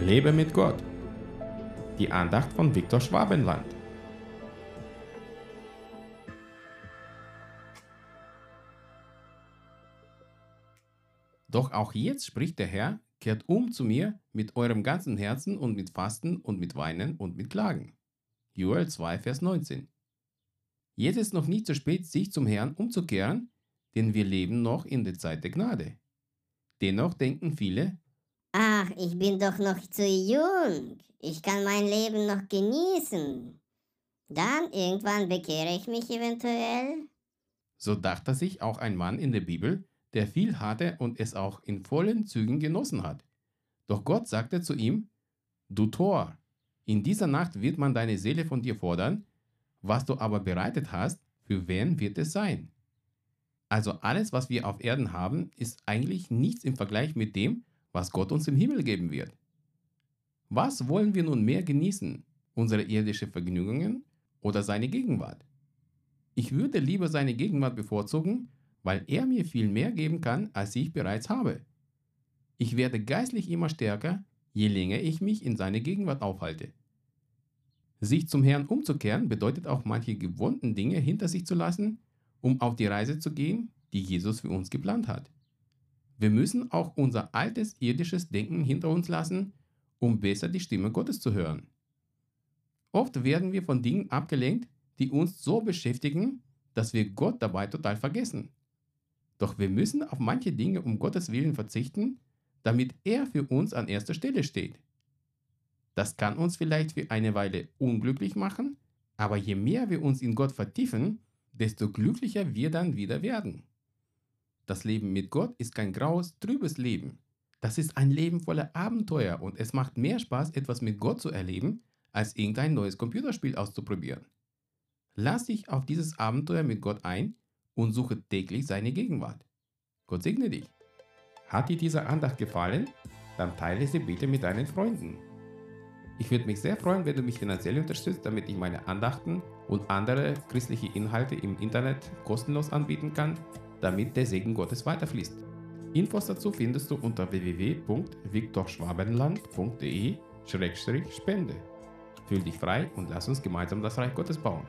Lebe mit Gott. Die Andacht von Viktor Schwabenland. Doch auch jetzt spricht der Herr, kehrt um zu mir mit eurem ganzen Herzen und mit Fasten und mit Weinen und mit Klagen. Joel 2, Vers 19. Jetzt ist noch nicht zu spät, sich zum Herrn umzukehren, denn wir leben noch in der Zeit der Gnade. Dennoch denken viele, Ach, ich bin doch noch zu jung. Ich kann mein Leben noch genießen. Dann irgendwann bekehre ich mich eventuell. so dachte sich auch ein Mann in der Bibel, der viel hatte und es auch in vollen Zügen genossen hat. Doch Gott sagte zu ihm, Du Tor, in dieser Nacht wird man deine Seele von dir fordern, was du aber bereitet hast, für wen wird es sein? Also alles, was wir auf Erden haben, ist eigentlich nichts im Vergleich mit dem, was Gott uns im Himmel geben wird. Was wollen wir nun mehr genießen? Unsere irdische Vergnügungen oder seine Gegenwart? Ich würde lieber seine Gegenwart bevorzugen, weil er mir viel mehr geben kann, als ich bereits habe. Ich werde geistlich immer stärker, je länger ich mich in seine Gegenwart aufhalte. Sich zum Herrn umzukehren bedeutet auch manche gewohnten Dinge hinter sich zu lassen, um auf die Reise zu gehen, die Jesus für uns geplant hat. Wir müssen auch unser altes irdisches Denken hinter uns lassen, um besser die Stimme Gottes zu hören. Oft werden wir von Dingen abgelenkt, die uns so beschäftigen, dass wir Gott dabei total vergessen. Doch wir müssen auf manche Dinge um Gottes Willen verzichten, damit er für uns an erster Stelle steht. Das kann uns vielleicht für eine Weile unglücklich machen, aber je mehr wir uns in Gott vertiefen, desto glücklicher wir dann wieder werden. Das Leben mit Gott ist kein graues, trübes Leben. Das ist ein Leben voller Abenteuer und es macht mehr Spaß, etwas mit Gott zu erleben, als irgendein neues Computerspiel auszuprobieren. Lass dich auf dieses Abenteuer mit Gott ein und suche täglich seine Gegenwart. Gott segne dich. Hat dir diese Andacht gefallen? Dann teile sie bitte mit deinen Freunden. Ich würde mich sehr freuen, wenn du mich finanziell unterstützt, damit ich meine Andachten und andere christliche Inhalte im Internet kostenlos anbieten kann, damit der Segen Gottes weiterfließt. Infos dazu findest du unter www.viktorschwabenland.de-spende. Fühl dich frei und lass uns gemeinsam das Reich Gottes bauen.